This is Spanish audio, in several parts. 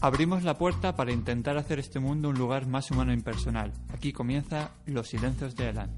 Abrimos la puerta para intentar hacer este mundo un lugar más humano e impersonal. Aquí comienza Los Silencios de Elan.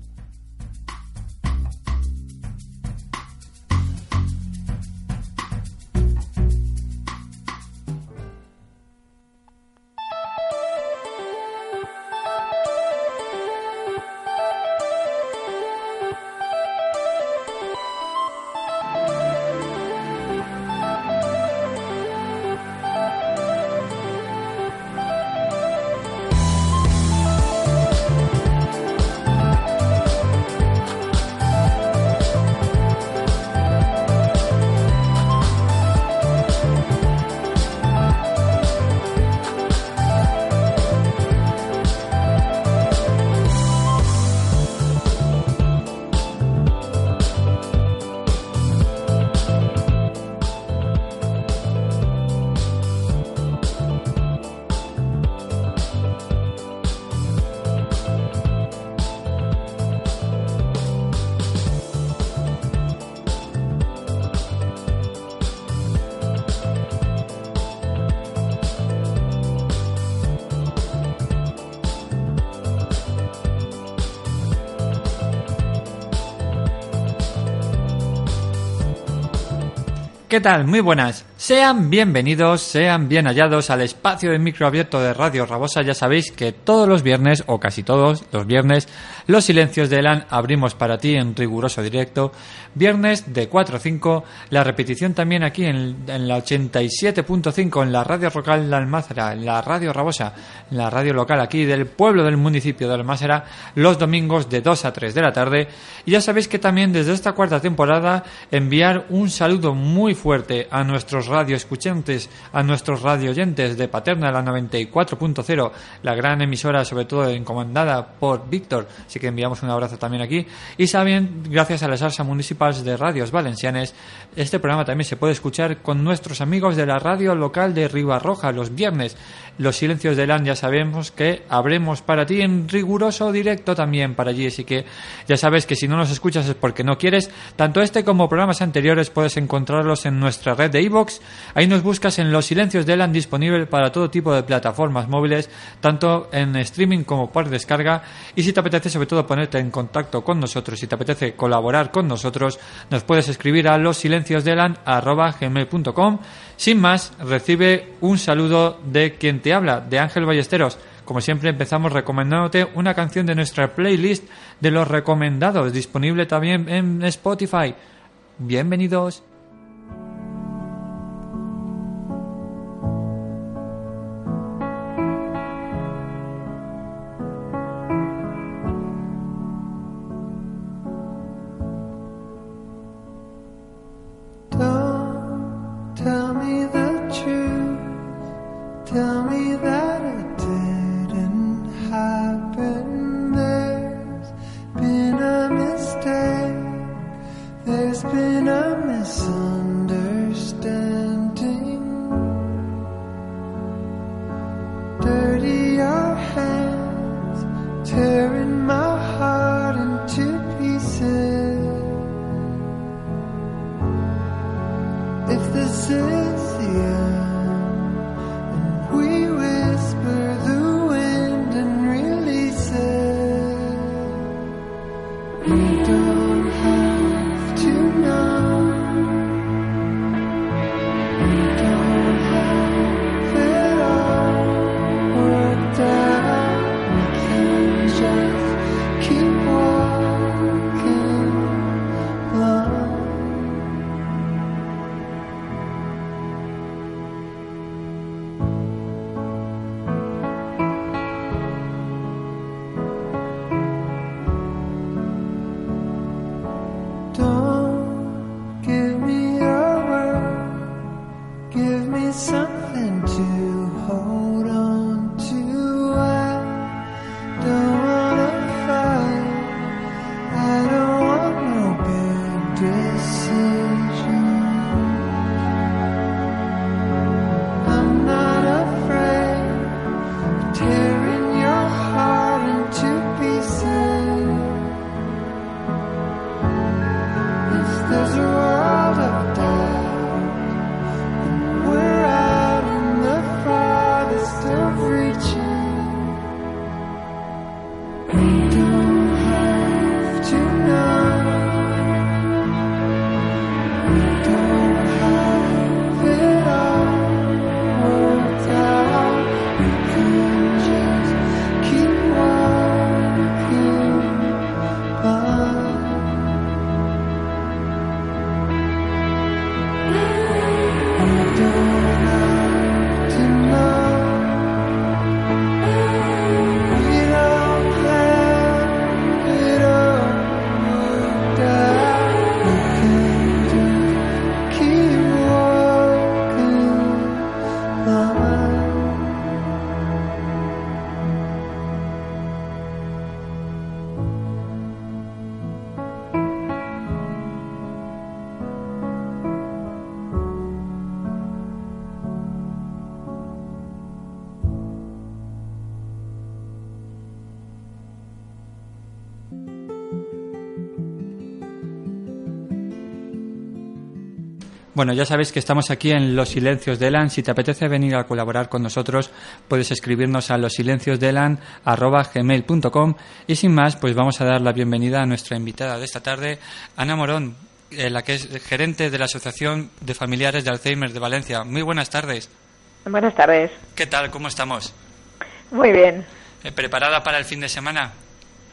¿Qué tal? Muy buenas. Sean bienvenidos, sean bien hallados al espacio de micro abierto de Radio Rabosa. Ya sabéis que todos los viernes, o casi todos los viernes, los silencios de Elan abrimos para ti en riguroso directo. Viernes de 4 a 5, la repetición también aquí en, en la 87.5 en la radio local de Almácera, en la radio Rabosa, en la radio local aquí del pueblo del municipio de Almácera, los domingos de 2 a 3 de la tarde. Y ya sabéis que también desde esta cuarta temporada enviar un saludo muy fuerte a nuestros radioescuchantes, a nuestros radioyentes de Paterna, la 94.0, la gran emisora, sobre todo encomendada por Víctor, así que enviamos un abrazo también aquí. Y saben, gracias a las ARSA municipales de radios valencianes, este programa también se puede escuchar con nuestros amigos de la radio local de Ribarroja los viernes. Los silencios de LAN ya sabemos que habremos para ti en riguroso directo también para allí, así que ya sabes que si no nos escuchas es porque no quieres. Tanto este como programas anteriores puedes encontrarlos en nuestra red de iVoox. Ahí nos buscas en Los silencios de LAN disponible para todo tipo de plataformas móviles, tanto en streaming como por descarga. Y si te apetece sobre todo ponerte en contacto con nosotros, si te apetece colaborar con nosotros, nos puedes escribir a losilenciosdelan@gmail.com. Sin más, recibe un saludo de quien te habla, de Ángel Ballesteros. Como siempre empezamos recomendándote una canción de nuestra playlist de los recomendados, disponible también en Spotify. Bienvenidos. Bueno, ya sabéis que estamos aquí en Los Silencios de Elan. Si te apetece venir a colaborar con nosotros, puedes escribirnos a losilenciosdelan.gmail.com y sin más, pues vamos a dar la bienvenida a nuestra invitada de esta tarde, Ana Morón, eh, la que es gerente de la Asociación de Familiares de Alzheimer de Valencia. Muy buenas tardes. Buenas tardes. ¿Qué tal? ¿Cómo estamos? Muy bien. Eh, ¿Preparada para el fin de semana?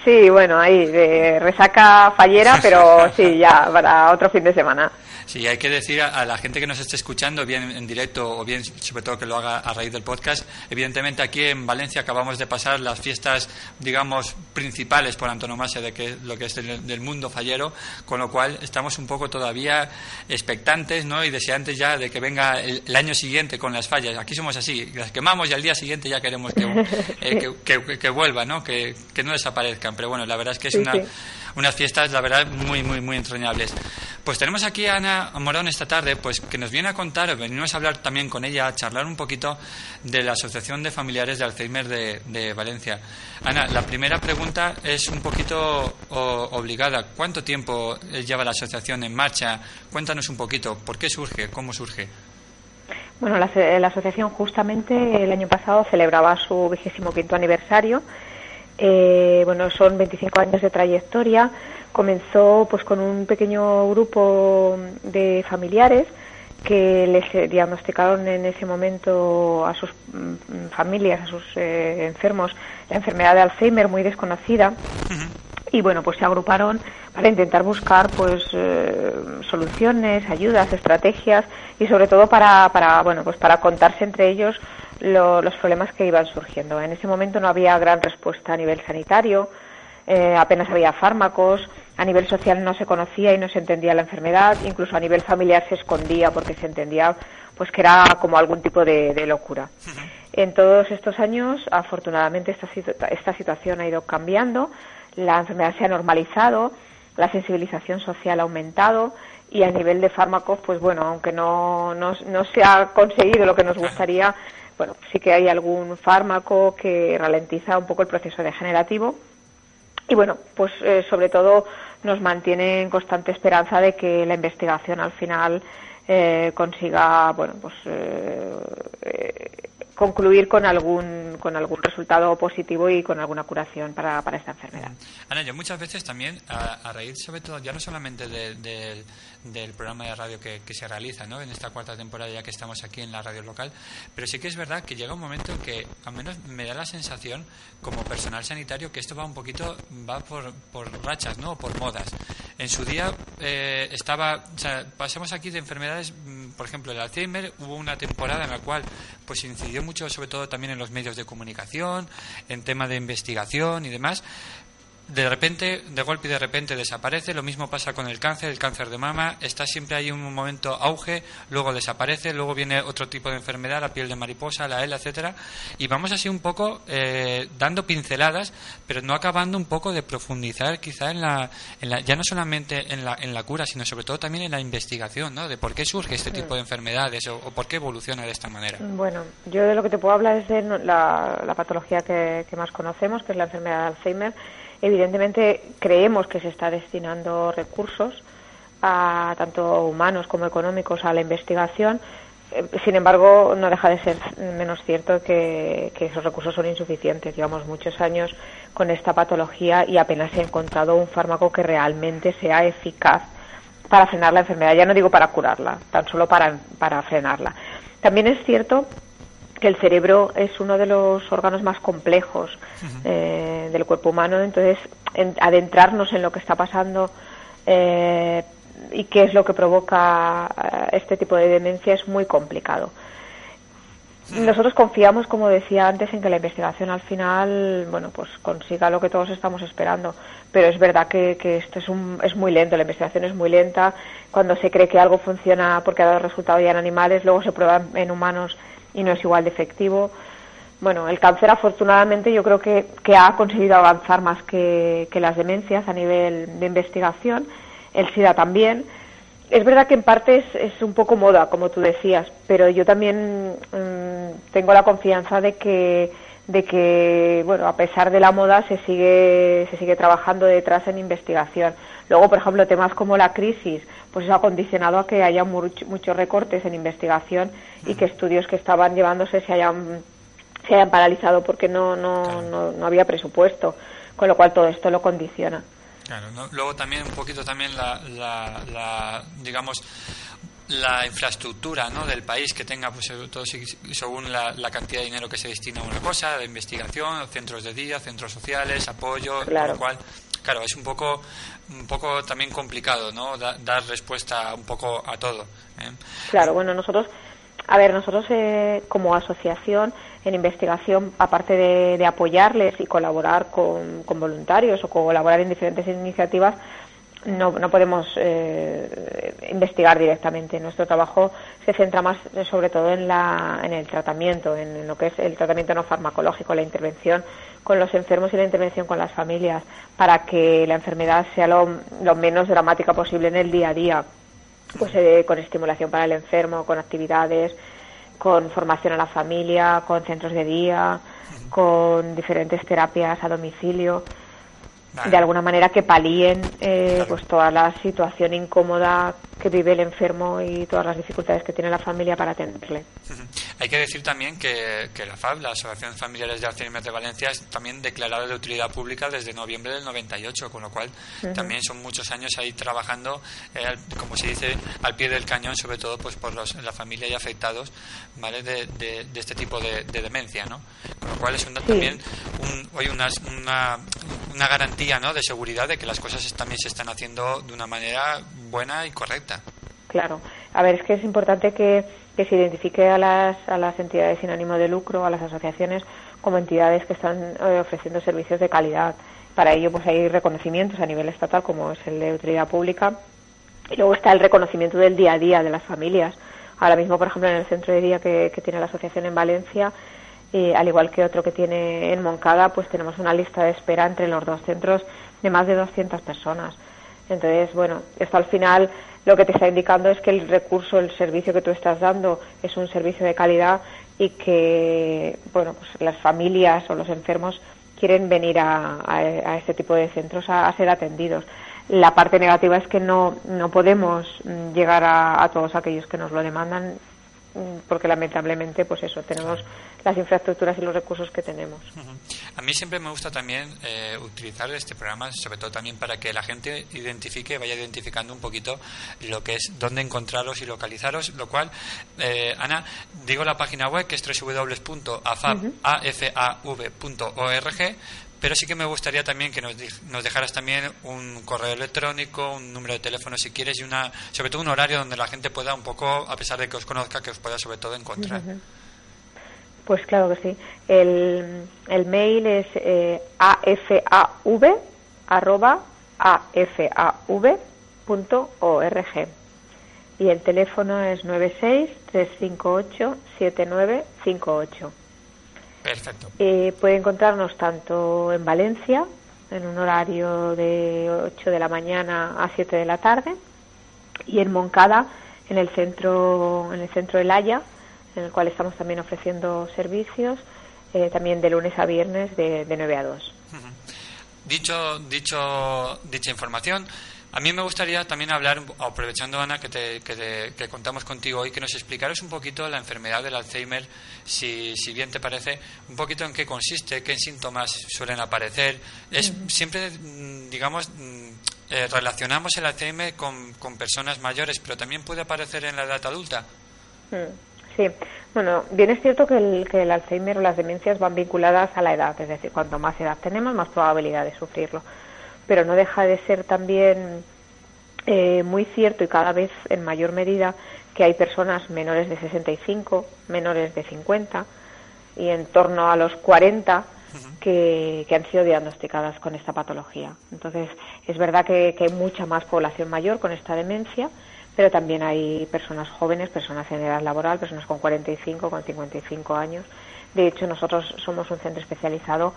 Sí, bueno, ahí, de resaca fallera, pero sí, ya para otro fin de semana. Sí, hay que decir a, a la gente que nos esté escuchando, bien en directo o bien sobre todo que lo haga a raíz del podcast, evidentemente aquí en Valencia acabamos de pasar las fiestas, digamos, principales por antonomasia de que, lo que es del, del mundo fallero, con lo cual estamos un poco todavía expectantes ¿no? y deseantes ya de que venga el, el año siguiente con las fallas. Aquí somos así, las quemamos y al día siguiente ya queremos que, eh, que, que, que vuelva, ¿no? Que, que no desaparezcan. Pero bueno, la verdad es que es Sí, una, sí. Unas fiestas, la verdad, muy, muy, muy entrañables. Pues tenemos aquí a Ana Morón esta tarde, pues que nos viene a contar, venimos a hablar también con ella, a charlar un poquito de la Asociación de Familiares de Alzheimer de, de Valencia. Ana, la primera pregunta es un poquito obligada. ¿Cuánto tiempo eh, lleva la asociación en marcha? Cuéntanos un poquito, ¿por qué surge? ¿Cómo surge? Bueno, la, la asociación justamente el año pasado celebraba su vigésimo quinto aniversario. Eh, bueno, son 25 años de trayectoria. Comenzó pues con un pequeño grupo de familiares que les eh, diagnosticaron en ese momento a sus mm, familias, a sus eh, enfermos, la enfermedad de Alzheimer muy desconocida. y bueno pues se agruparon para intentar buscar pues eh, soluciones ayudas estrategias y sobre todo para para bueno pues para contarse entre ellos lo- los problemas que iban surgiendo en ese momento no había gran respuesta a nivel sanitario eh, apenas había fármacos a nivel social no se conocía y no se entendía la enfermedad incluso a nivel familiar se escondía porque se entendía pues que era como algún tipo de, de locura. En todos estos años, afortunadamente, esta, situ- esta situación ha ido cambiando, la enfermedad se ha normalizado, la sensibilización social ha aumentado y a nivel de fármacos, pues bueno, aunque no, no, no se ha conseguido lo que nos gustaría, bueno, sí que hay algún fármaco que ralentiza un poco el proceso degenerativo y bueno, pues eh, sobre todo nos mantiene en constante esperanza de que la investigación al final eh, consiga, bueno, pues eh, concluir con algún con algún resultado positivo y con alguna curación para, para esta enfermedad. Ana, yo muchas veces también, a, raíz sobre todo, ya no solamente de- de- del programa de radio que, que se realiza ¿no? en esta cuarta temporada, ya que estamos aquí en la radio local, pero sí que es verdad que llega un momento en que, al menos me da la sensación, como personal sanitario, que esto va un poquito, va por, por rachas, ¿no? Por modas. En su día eh, estaba, o sea, pasamos aquí de enfermedades, mm, por ejemplo, el Alzheimer, hubo una temporada en la cual pues incidió mucho, sobre todo también en los medios de comunicación, en tema de investigación y demás, de repente, de golpe y de repente desaparece. Lo mismo pasa con el cáncer, el cáncer de mama. Está siempre ahí un momento auge, luego desaparece, luego viene otro tipo de enfermedad, la piel de mariposa, la ELA, etcétera. Y vamos así un poco eh, dando pinceladas, pero no acabando un poco de profundizar quizá en la, en la, ya no solamente en la, en la cura, sino sobre todo también en la investigación, ¿no? De por qué surge este tipo de enfermedades o, por qué evoluciona de esta manera. Bueno, yo de lo que te puedo hablar es de la, la patología que, que más conocemos, que es la enfermedad de Alzheimer Evidentemente creemos que se está destinando recursos a tanto humanos como económicos a la investigación. Eh, sin embargo, no deja de ser menos cierto que, esos recursos son insuficientes. Llevamos muchos años con esta patología y apenas se ha encontrado un fármaco que realmente sea eficaz para frenar la enfermedad. Ya no digo para curarla, tan solo para, para frenarla. También es cierto que el cerebro es uno de los órganos más complejos eh, del cuerpo humano, entonces adentrarnos en lo que está pasando eh, y qué es lo que provoca eh, este tipo de demencia es muy complicado. Nosotros confiamos, como decía antes, en que la investigación al final, bueno, pues consiga lo que todos estamos esperando. Pero es verdad que, que esto es, un, es muy lento, la investigación es muy lenta. Cuando se cree que algo funciona porque ha dado resultado ya en animales, luego se prueba en humanos y no es igual de efectivo. Bueno, el cáncer afortunadamente yo creo que, que ha conseguido avanzar más que, que, las demencias a nivel de investigación, el SIDA también. Es verdad que en parte es, un poco moda, como tú decías, pero yo también mm, tengo la confianza de que, de que, bueno, a pesar de la moda se sigue, se sigue trabajando detrás en investigación. Luego, por ejemplo, temas como la crisis, pues eso ha condicionado a que haya muchos recortes en investigación y que estudios que estaban llevándose se hayan, se hayan paralizado porque no, no, no, había presupuesto, con lo cual todo esto lo condiciona. Claro, luego también un poquito también la, la, digamos la infraestructura ¿no? del país que tenga pues todo según la, la, cantidad de dinero que se destina a una cosa de investigación centros de día centros sociales apoyo claro. lo cual claro es un poco un poco también complicado, ¿no? dar respuesta un poco a todo. ¿eh? Claro, bueno, nosotros, a ver, nosotros eh, como asociación en investigación, aparte de, apoyarles y colaborar con, con, voluntarios o colaborar en diferentes iniciativas, no, no podemos eh, investigar directamente. Nuestro trabajo se centra más sobre todo en, la, en el tratamiento, en, lo que es el tratamiento no farmacológico, la intervención con los enfermos y la intervención con las familias para que la enfermedad sea lo, menos dramática posible en el día a día, pues eh, con estimulación para el enfermo, con actividades, con formación a la familia, con centros de día, con diferentes terapias a domicilio de alguna manera que palíen eh, pues toda la situación incómoda que vive el enfermo y todas las dificultades que tiene la familia para atenderle. Hay que decir también que, que, la FAB, la Asociación Familiares de Alzheimer de Valencia, es también declarada de utilidad pública desde noviembre del 98, con lo cual también son muchos años ahí trabajando, eh, como se dice, al pie del cañón, sobre todo pues por los, la familia y afectados ¿vale? de, de, este tipo de, demencia, ¿no? Con lo cual es también un, hoy una, una, una garantía ¿no? de seguridad de que las cosas también se están haciendo de una manera buena y correcta. Claro. A ver, es que es importante que, que se identifique a las, a las entidades sin ánimo de lucro, a las asociaciones, como entidades que están eh, ofreciendo servicios de calidad. Para ello, pues hay reconocimientos a nivel estatal, como es el de utilidad pública, y luego está el reconocimiento del día a día de las familias. Ahora mismo, por ejemplo, en el centro de día que, tiene la asociación en Valencia, y al igual que otro que tiene en Moncada, pues tenemos una lista de espera entre los dos centros de más de 200 personas. Entonces, bueno, esto al final lo que te está indicando es que el recurso, el servicio que tú estás dando es un servicio de calidad y que, bueno, pues las familias o los enfermos quieren venir a, a, este tipo de centros a, ser atendidos. La parte negativa es que no, no podemos mm, llegar a, a todos aquellos que nos lo demandan Mm, porque lamentablemente pues eso tenemos las infraestructuras y los recursos que tenemos. A mí siempre me gusta también eh, utilizar este programa sobre todo también para que la gente identifique vaya identificando un poquito lo que es dónde encontraros y localizaros lo cual eh, Ana digo la página web que es www.afav.org pero sí que me gustaría también que nos, nos dejaras también un correo electrónico, un número de teléfono si quieres y una, sobre todo un horario donde la gente pueda un poco, a pesar de que os conozca, que os pueda sobre todo encontrar. Pues claro que sí. El, el mail es eh, afav arroba afav.org y el teléfono es 96-358-7958. Perfecto. Eh, puede encontrarnos tanto en Valencia, en un horario de 8 de la mañana a 7 de la tarde, y en Moncada, en el centro, en el centro del Haya, en el cual estamos también ofreciendo servicios, eh, también de lunes a viernes de, de 9 a 2. Dicho, dicho, dicha información, a mí me gustaría también hablar, aprovechando Ana que, te, que, te- que contamos contigo hoy, que nos explicaras un poquito la enfermedad del Alzheimer, si, si bien te parece, un poquito en qué consiste, qué síntomas suelen aparecer. Es siempre, mm, digamos, mm, eh, relacionamos el Alzheimer con, con personas mayores, pero también puede aparecer en la edad adulta. Mm, Sí, bueno, bien es cierto que el, que el Alzheimer o las demencias van vinculadas a la edad, es decir, cuanto más edad tenemos, más probabilidad de sufrirlo. Pero no deja de ser también eh, muy cierto y cada vez en mayor medida que hay personas menores de 65, menores de 50 y en torno a los 40 que, que han sido diagnosticadas con esta patología. Entonces, es verdad que, que hay mucha más población mayor con esta demencia, pero también hay personas jóvenes, personas en edad laboral, personas con 45, con 55 años. De hecho, nosotros somos un centro especializado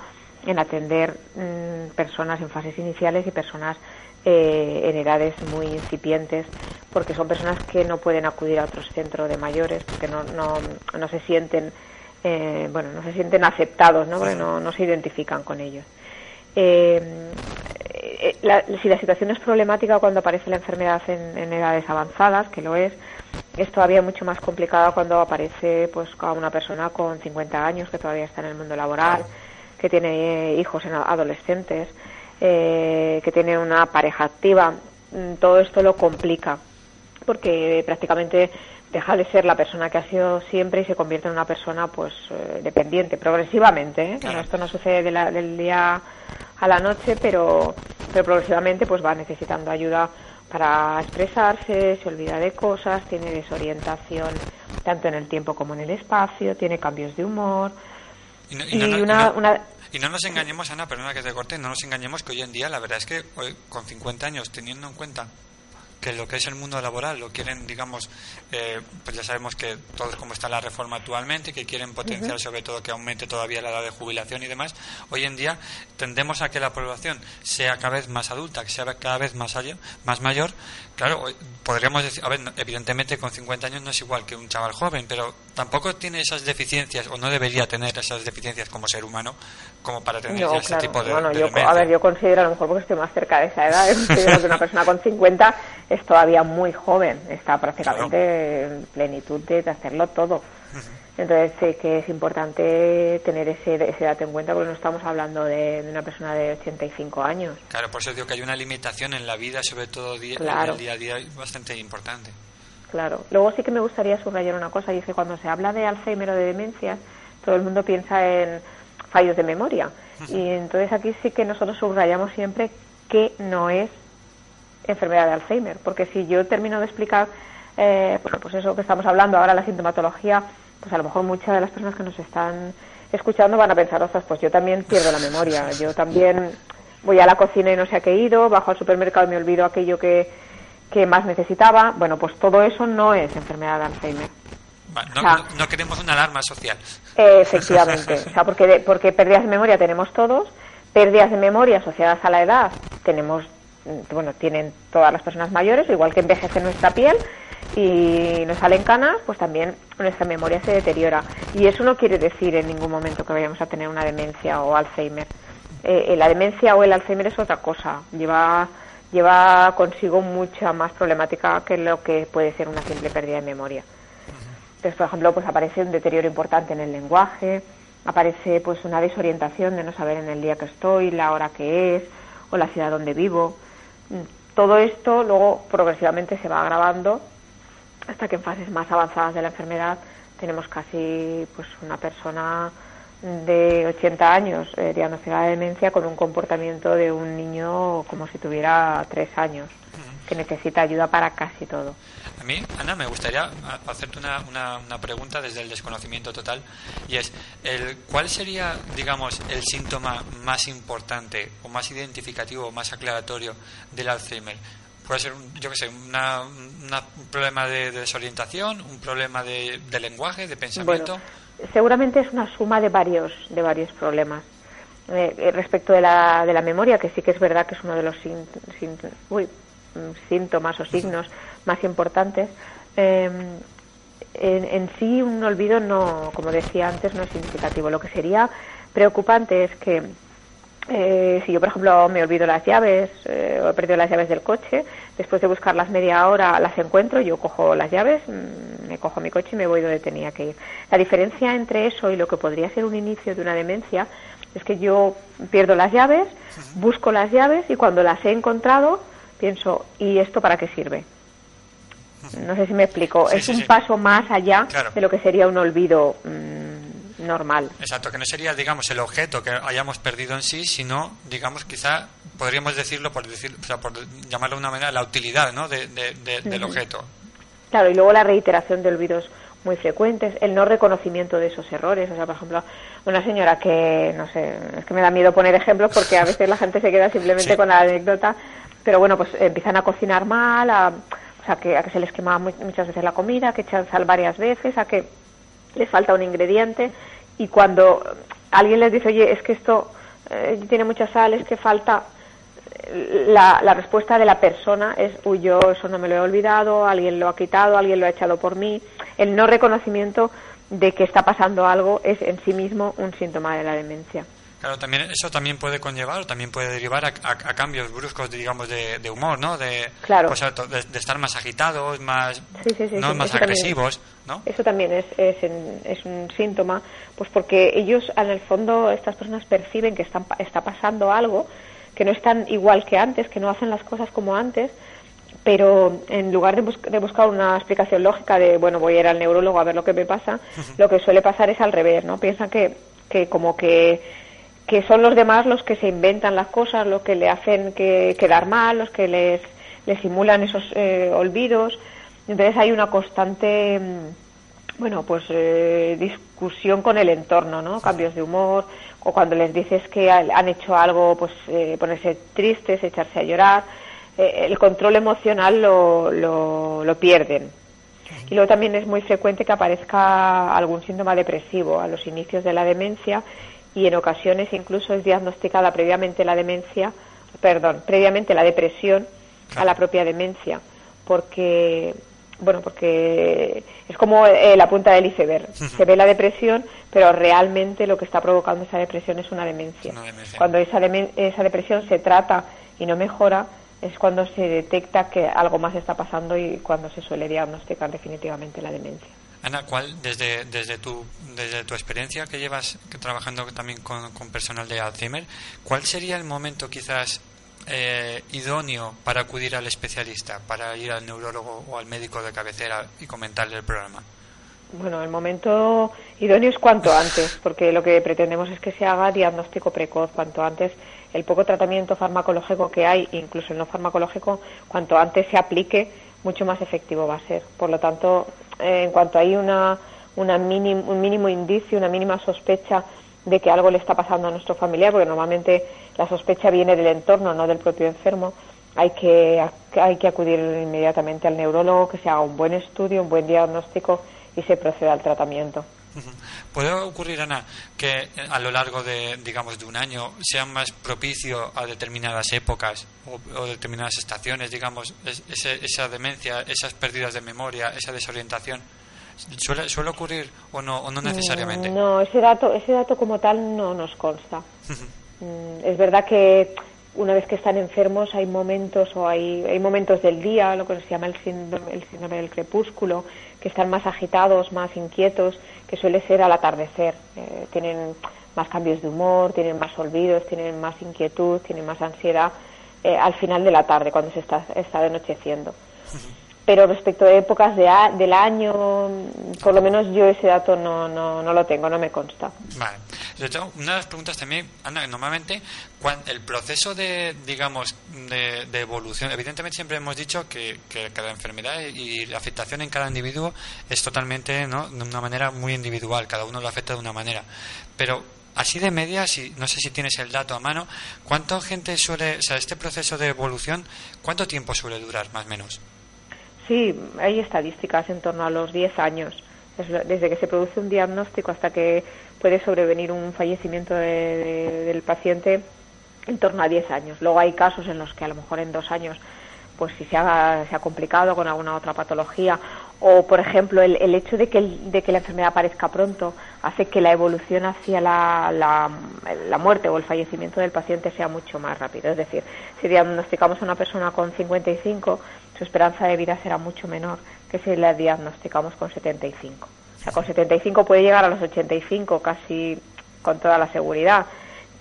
en atender mm, personas en fases iniciales y personas eh, en edades muy incipientes, porque son personas que no pueden acudir a otros centros de mayores, porque no, no, no se sienten eh, bueno, no se sienten aceptados, ¿no? Porque no, no se identifican con ellos. Eh, eh, la- si la situación es problemática cuando aparece la enfermedad en, edades avanzadas, que lo es, es todavía mucho más complicada cuando aparece pues a una persona con 50 años que todavía está en el mundo laboral, que tiene eh, hijos en adolescentes, eh, que tiene una pareja activa. Mm, Todo esto lo complica porque prácticamente deja de ser la persona que ha sido siempre y se convierte en una persona pues eh, dependiente progresivamente ¿eh? Claro. Esto no sucede de la- del día a la noche pero pero progresivamente pues va necesitando ayuda para expresarse se olvida de cosas tiene desorientación tanto en el tiempo como en el espacio tiene cambios de humor Y no, y no- y una, no- una y no nos engañemos, Ana, perdona que te corte, no nos engañemos que hoy en día la verdad es que hoy, con 50 años, teniendo en cuenta que lo que es el mundo laboral lo quieren, digamos, eh, pues ya sabemos que todos como está la reforma actualmente, que quieren potenciar sobre todo que aumente todavía la edad de jubilación y demás, hoy en día tendemos a que la población sea cada vez más adulta, que sea cada vez más, ayo- más mayor. Claro, hoy podríamos decir, a ver, evidentemente con 50 años no es igual que un chaval joven, pero tampoco tiene esas deficiencias o no debería tener esas deficiencias como ser humano como para tener No, ese claro. tipo de, bueno, de yo, a ver, yo considero, a lo mejor porque estoy más cerca de esa edad, considero que una persona con 50 es todavía muy joven, está prácticamente en plenitud de, de hacerlo todo. Entonces sí que es importante tener ese, ese dato en cuenta porque no estamos hablando de, de una persona de 85 años. Claro, por eso digo que hay una limitación en la vida, sobre todo día, Claro. en el día a día, bastante importante. Claro. Luego sí que me gustaría subrayar una cosa, y es que cuando se habla de Alzheimer o de demencias, todo el mundo piensa en fallos de memoria. Y entonces aquí sí que nosotros subrayamos siempre que no es enfermedad de Alzheimer, porque si yo termino de explicar, eh, bueno, pues eso que estamos hablando ahora, la sintomatología, pues a lo mejor muchas de las personas que nos están escuchando van a pensar, ostras, pues yo también pierdo la memoria, yo también voy a la cocina y no sé a qué he ido, bajo al supermercado y me olvido aquello que, que más necesitaba. Bueno, pues todo eso no es enfermedad de Alzheimer. No, no- no queremos una alarma social. Efectivamente, o sea, porque, porque pérdidas de memoria tenemos todos, pérdidas de memoria asociadas a la edad tenemos, bueno, tienen todas las personas mayores, igual que envejece nuestra piel y nos salen canas, pues también nuestra memoria se deteriora. Y eso no quiere decir en ningún momento que vayamos a tener una demencia o Alzheimer. Eh, eh, la demencia o el Alzheimer es otra cosa, lleva lleva consigo mucha más problemática que lo que puede ser una simple pérdida de memoria. Entonces, por ejemplo, pues aparece un deterioro importante en el lenguaje, aparece pues una desorientación de no saber en el día que estoy, la hora que es o la ciudad donde vivo. Mm, Todo esto luego progresivamente se va agravando hasta que en fases más avanzadas de la enfermedad tenemos casi pues una persona de 80 años eh, diagnosticada de demencia con un comportamiento de un niño como si tuviera 3 años, que necesita ayuda para casi todo. A mí, Ana, me gustaría a- hacerte una, una, una pregunta desde el desconocimiento total y es, el, ¿cuál sería, digamos, el síntoma más importante o más identificativo o más aclaratorio del Alzheimer? Puede ser, un- yo qué sé, una, una- un problema de, de desorientación, un problema de, de lenguaje, de pensamiento. Bueno, seguramente es una suma de varios, de varios problemas. Eh, eh, respecto de la, de la memoria, que sí que es verdad que es uno de los sin- sin- uy, síntomas o signos más importantes, eh, en, en sí un olvido no, como decía antes, no es significativo. Lo que sería preocupante es que eh, si yo, por ejemplo, me olvido las llaves eh, o he perdido las llaves del coche, después de buscarlas media hora las encuentro, yo cojo las llaves, mm, me cojo mi coche y me voy donde tenía que ir. La diferencia entre eso y lo que podría ser un inicio de una demencia es que yo pierdo las llaves, busco las llaves y cuando las he encontrado pienso, ¿y esto para qué sirve? No sé si me explico. Sí, es sí, un sí. paso más allá Claro. de lo que sería un olvido mm, normal. Exacto, que no sería, digamos, el objeto que hayamos perdido en sí, sino, digamos, quizá podríamos decirlo, por, decir, o sea, por llamarlo de una manera, la utilidad ¿no? de, de- de- del objeto. Claro, y luego la reiteración de olvidos muy frecuentes, el no reconocimiento de esos errores. O sea, por ejemplo, una señora que, no sé, es que me da miedo poner ejemplos porque a veces la gente se queda simplemente Sí. con la anécdota, pero bueno, pues empiezan a cocinar mal, a, o sea, que, a que se les quema mu- muchas veces la comida, que echan sal varias veces, a que les falta un ingrediente y cuando alguien les dice, oye, es que esto eh, tiene mucha sal, es que falta, la, la respuesta de la persona es, uy, yo eso no me lo he olvidado, alguien lo ha quitado, alguien lo ha echado por mí. El no reconocimiento de que está pasando algo es en sí mismo un síntoma de la demencia. Claro, también eso también puede conllevar o también puede derivar a, a- a cambios bruscos, digamos, de, de humor, ¿no? De, Claro. pues, de, de estar más agitados, más, Sí, sí, sí, ¿no? más también. agresivos, ¿no? Eso también es, es, en- es un síntoma, pues porque ellos, en el fondo, estas personas perciben que están, está pasando algo, que no están igual que antes, que no hacen las cosas como antes, pero en lugar de, bus- de buscar una explicación lógica de, bueno, voy a ir al neurólogo a ver lo que me pasa, lo que suele pasar es al revés, ¿no? Piensan que, que como que, que son los demás los que se inventan las cosas, los que le hacen que, quedar mal, los que les, simulan esos eh, olvidos. Entonces hay una constante, mm, bueno, pues eh, discusión con el entorno, ¿no? Cambios de humor, o cuando les dices que ha- han hecho algo, pues eh, ponerse tristes, echarse a llorar. El control emocional lo, lo pierden. Y luego también es muy frecuente que aparezca algún síntoma depresivo a los inicios de la demencia y en ocasiones incluso es diagnosticada previamente la demencia, perdón, previamente la depresión a la propia demencia, porque bueno, porque es como eh, la punta del iceberg. Se ve la depresión, pero realmente lo que está provocando esa depresión es una demencia. Una demencia. Cuando esa, demen- esa depresión se trata y no mejora, es cuando se detecta que algo más está pasando y cuando se suele diagnosticar definitivamente la demencia. Ana, ¿cuál, desde, desde, tu, desde tu experiencia que llevas trabajando también con, con personal de Alzheimer, ¿cuál sería el momento quizás eh, idóneo para acudir al especialista, para ir al neurólogo o al médico de cabecera y comentarle el programa? Bueno, el momento idóneo es cuanto antes, porque lo que pretendemos es que se haga diagnóstico precoz cuanto antes. El poco tratamiento farmacológico que hay, incluso el no farmacológico, cuanto antes se aplique, mucho más efectivo va a ser. Por lo tanto, eh, en cuanto hay una, una un mínimo indicio, una mínima sospecha de que algo le está pasando a nuestro familiar, porque normalmente la sospecha viene del entorno, no del propio enfermo, hay que, hay que acudir inmediatamente al neurólogo, que se haga un buen estudio, un buen diagnóstico y se proceda al tratamiento. ¿Puede ocurrir, Ana, que eh, a lo largo de, digamos, de un año sea más propicio a determinadas épocas o, o determinadas estaciones, digamos, es- ese- esa demencia, esas pérdidas de memoria, esa desorientación? ¿Suele, suele ocurrir o no, o no necesariamente? Mm, No, ese dato, ese dato como tal no nos consta. Mm, Es verdad que una vez que están enfermos hay momentos o hay, hay momentos del día, lo que se llama el síndrome, el síndrome del crepúsculo, que están más agitados, más inquietos, que suele ser al atardecer. Eh, tienen más cambios de humor, tienen más olvidos, tienen más inquietud, tienen más ansiedad eh, al final de la tarde, cuando se está, está anocheciendo. Pero respecto a épocas de a- del año, por lo menos yo ese dato no, no, no lo tengo, no me consta. Vale. Una de las preguntas también, Ana, normalmente cuan- el proceso de, digamos, de, de evolución, evidentemente siempre hemos dicho que, que cada enfermedad y la afectación en cada individuo es totalmente, ¿no? De una manera muy individual, cada uno lo afecta de una manera. Pero así de media, si, no sé si tienes el dato a mano, ¿cuánta gente suele, o sea, este proceso de evolución, cuánto tiempo suele durar más o menos? Sí, hay estadísticas en torno a los 10 años, desde que se produce un diagnóstico hasta que puede sobrevenir un fallecimiento de- de- del paciente, en torno a 10 años. Luego hay casos en los que a lo mejor en dos años, pues si se ha, se ha complicado con alguna otra patología, o por ejemplo el, el hecho de que la enfermedad aparezca pronto hace que la evolución hacia la, la, la muerte o el fallecimiento del paciente sea mucho más rápido. Es decir, si diagnosticamos a una persona con 55, su esperanza de vida será mucho menor que si la diagnosticamos con 75. O sea, con 75 puede llegar a los 85 casi con toda la seguridad,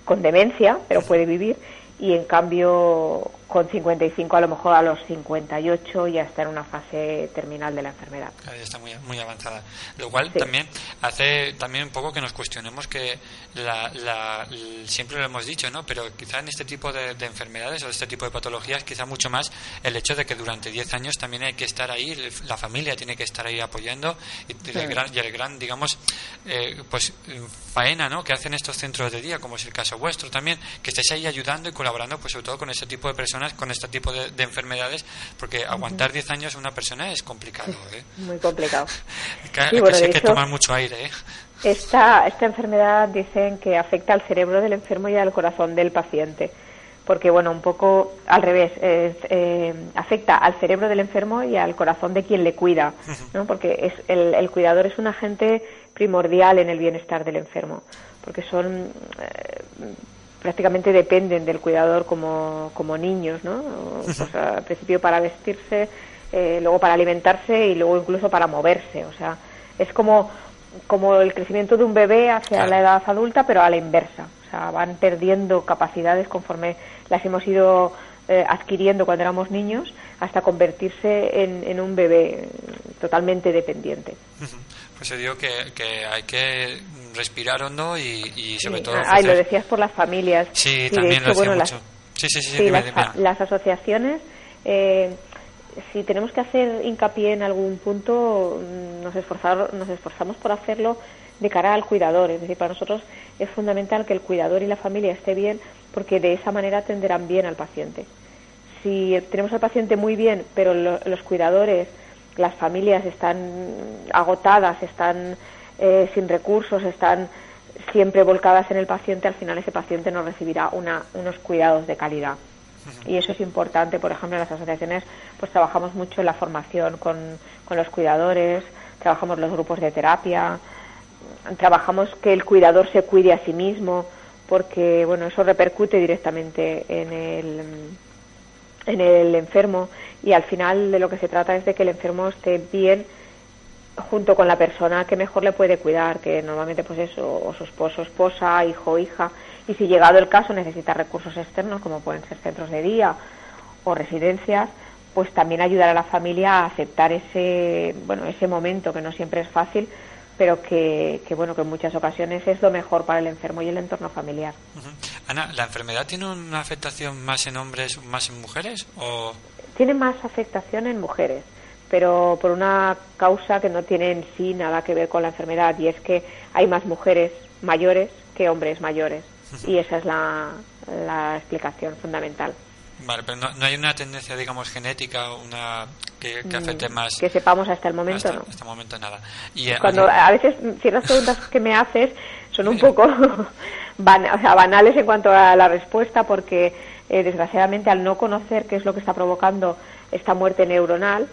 con demencia, pero puede vivir, y en cambio con 55 a lo mejor a los 58 ya está en una fase terminal de la enfermedad. Claro, ya está muy, muy avanzada. Lo cual Sí. también hace también un poco que nos cuestionemos que la, la- siempre lo hemos dicho, ¿no? Pero quizá en este tipo de, de enfermedades o este tipo de patologías, quizá mucho más el hecho de que durante 10 años también hay que estar ahí, la familia tiene que estar ahí apoyando y, el, gran, y el gran, digamos, eh, pues faena, ¿no? Que hacen estos centros de día, como es el caso vuestro también, que estéis ahí ayudando y colaborando, pues sobre todo con este tipo de personas, con este tipo de, de enfermedades, porque aguantar 10 años a una persona es complicado, ¿eh? Muy complicado. Que, Sí, bueno, hay que tomar mucho aire, ¿eh? Esta, esta enfermedad dicen que afecta al cerebro del enfermo y al corazón del paciente. Porque, bueno, un poco al revés, eh, afecta al cerebro del enfermo y al corazón de quien le cuida, ¿no? Porque es, el, el cuidador es un agente primordial en el bienestar del enfermo, porque son eh, prácticamente dependen del cuidador como, como niños, ¿no? O, pues, al principio para vestirse, eh, luego para alimentarse y luego incluso para moverse, o sea, es como como el crecimiento de un bebé hacia Claro. la edad adulta, pero a la inversa. O sea, van perdiendo capacidades conforme las hemos ido eh, adquiriendo cuando éramos niños hasta convertirse en, en un bebé totalmente dependiente. Pues yo digo que, que hay que respirar hondo y, y sobre Sí. todo... Ay, lo ofrecer- decías por las familias. Sí, de también hecho, lo bueno, las- mucho. Sí, sí, sí, sí, dime, las, dime. las asociaciones, eh, si tenemos que hacer hincapié en algún punto, mm, nos, esforzar, nos esforzamos por hacerlo de cara al cuidador. Es decir, para nosotros es fundamental que el cuidador y la familia esté bien porque de esa manera atenderán bien al paciente. Si tenemos al paciente muy bien, pero lo- los cuidadores, las familias están agotadas, están eh, sin recursos, están siempre volcadas en el paciente, al final ese paciente no recibirá una- unos cuidados de calidad. Y eso es importante, por ejemplo, en las asociaciones pues trabajamos mucho en la formación con, con los cuidadores, trabajamos los grupos de terapia, trabajamos que el cuidador se cuide a sí mismo, porque bueno, eso repercute directamente en el en el enfermo y al final de lo que se trata es de que el enfermo esté bien junto con la persona que mejor le puede cuidar, que normalmente pues eso, o su esposo, esposa, hijo, hija, y si llegado el caso necesita recursos externos como pueden ser centros de día o residencias, pues también ayudar a la familia a aceptar ese, bueno, ese momento que no siempre es fácil, pero que, que bueno, que en muchas ocasiones es lo mejor para el enfermo y el entorno familiar. Ana, ¿la enfermedad tiene una afectación más en hombres, más en mujeres? ¿O Tiene más afectación en mujeres, pero por una causa que no tiene en sí nada que ver con la enfermedad, y es que hay más mujeres mayores que hombres mayores. Y esa es la, la explicación fundamental. Vale, pero no, no hay una tendencia, digamos, genética una que, que afecte más. Mm, Que sepamos hasta el momento, hasta, ¿no? hasta el momento nada. Y, eh, Cuando a veces ciertas preguntas que me haces son un poco ban- o sea, banales en cuanto a la respuesta porque eh, desgraciadamente al no conocer qué es lo que está provocando esta muerte neuronal,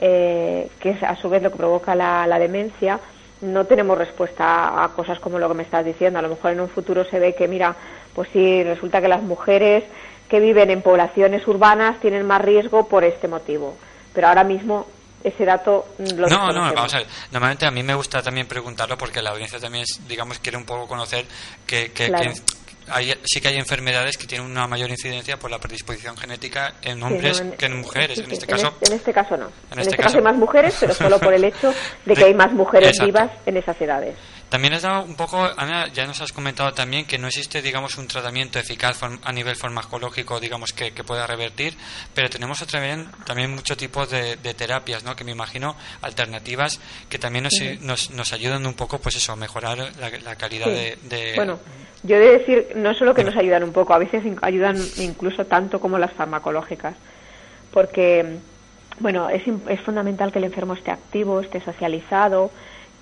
eh, que es a su vez lo que provoca la, la demencia, no tenemos respuesta a cosas como lo que me estás diciendo. A lo mejor en un futuro se ve que, mira, pues sí, resulta que las mujeres que viven en poblaciones urbanas tienen más riesgo por este motivo. Pero ahora mismo ese dato lo no, no, vamos a ver. Normalmente a mí me gusta también preguntarlo porque la audiencia también, es, digamos, quiere un poco conocer que, que- Claro. que hay, sí que hay enfermedades que tienen una mayor incidencia por la predisposición genética en hombres no, que en mujeres. sí, en este caso, en este caso no. En, este este, caso, caso- hay más mujeres, pero solo por el hecho de que hay más mujeres Exacto. vivas en esas edades. También has dado un poco, Ana, ya nos has comentado también que no existe, digamos, un tratamiento eficaz a nivel farmacológico, digamos, que, que pueda revertir, pero tenemos otra vez también muchos tipos de, de terapias, ¿no? Que me imagino alternativas que también nos, nos, nos ayudan un poco, pues eso, a mejorar la, la calidad Sí. de, de- Bueno, yo he de decir, no solo que nos ayudan un poco, a veces ayudan incluso tanto como las farmacológicas, porque, bueno, es, es fundamental que el enfermo esté activo, esté socializado,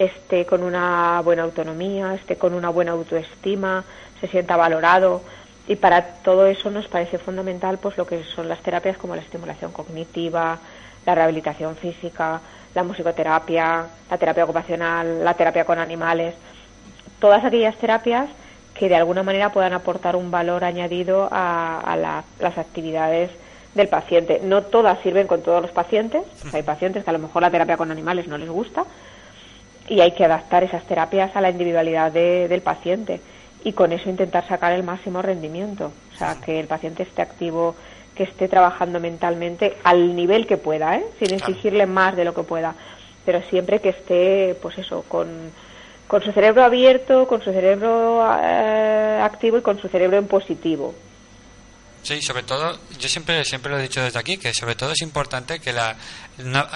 esté con una buena autonomía, esté con una buena autoestima, se sienta valorado. Y para todo eso nos parece fundamental pues lo que son las terapias como la estimulación cognitiva, la rehabilitación física, la musicoterapia, la terapia ocupacional, la terapia con animales todas aquellas terapias que de alguna manera puedan aportar un valor añadido a, a la- las actividades del paciente. No todas sirven con todos los pacientes. Hay pacientes que a lo mejor la terapia con animales no les gusta y hay que adaptar esas terapias a la individualidad de- del paciente y con eso intentar sacar el máximo rendimiento. O sea, que el paciente esté activo, que esté trabajando mentalmente al nivel que pueda, ¿eh? sin exigirle más de lo que pueda, pero siempre que esté, pues eso, con, con su cerebro abierto, con su cerebro eh, activo y con su cerebro en positivo. Sí, sobre todo, yo siempre siempre lo he dicho desde aquí, que sobre todo es importante que la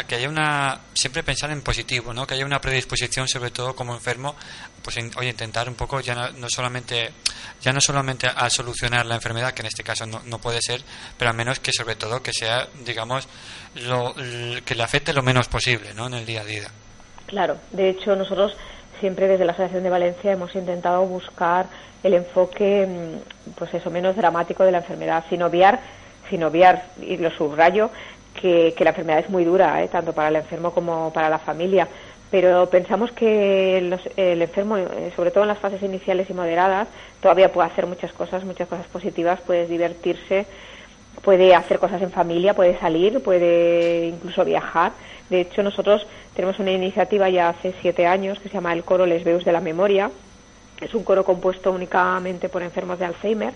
que haya una siempre pensar en positivo, ¿no? Que haya una predisposición, sobre todo como enfermo, pues en- oye, intentar un poco ya no, no solamente ya no solamente a solucionar la enfermedad, que en este caso no, no puede ser, pero al menos que sobre todo que sea, digamos, lo, que le afecte lo menos posible, ¿no? En el día a día. Claro, de hecho nosotros siempre desde la Asociación de Valencia hemos intentado buscar el enfoque, mm, pues eso, menos dramático de la enfermedad, sin obviar, sin obviar, y lo subrayo, que, que la enfermedad es muy dura, ¿eh? tanto para el enfermo como para la familia. Pero pensamos que los- el enfermo, eh, sobre todo en las fases iniciales y moderadas, todavía puede hacer muchas cosas, muchas cosas positivas, puede divertirse, puede hacer cosas en familia, puede salir, puede incluso viajar. De hecho, nosotros tenemos una iniciativa ya hace siete años que se llama el Coro Les Veus de la Memoria. Es un coro compuesto únicamente por enfermos de Alzheimer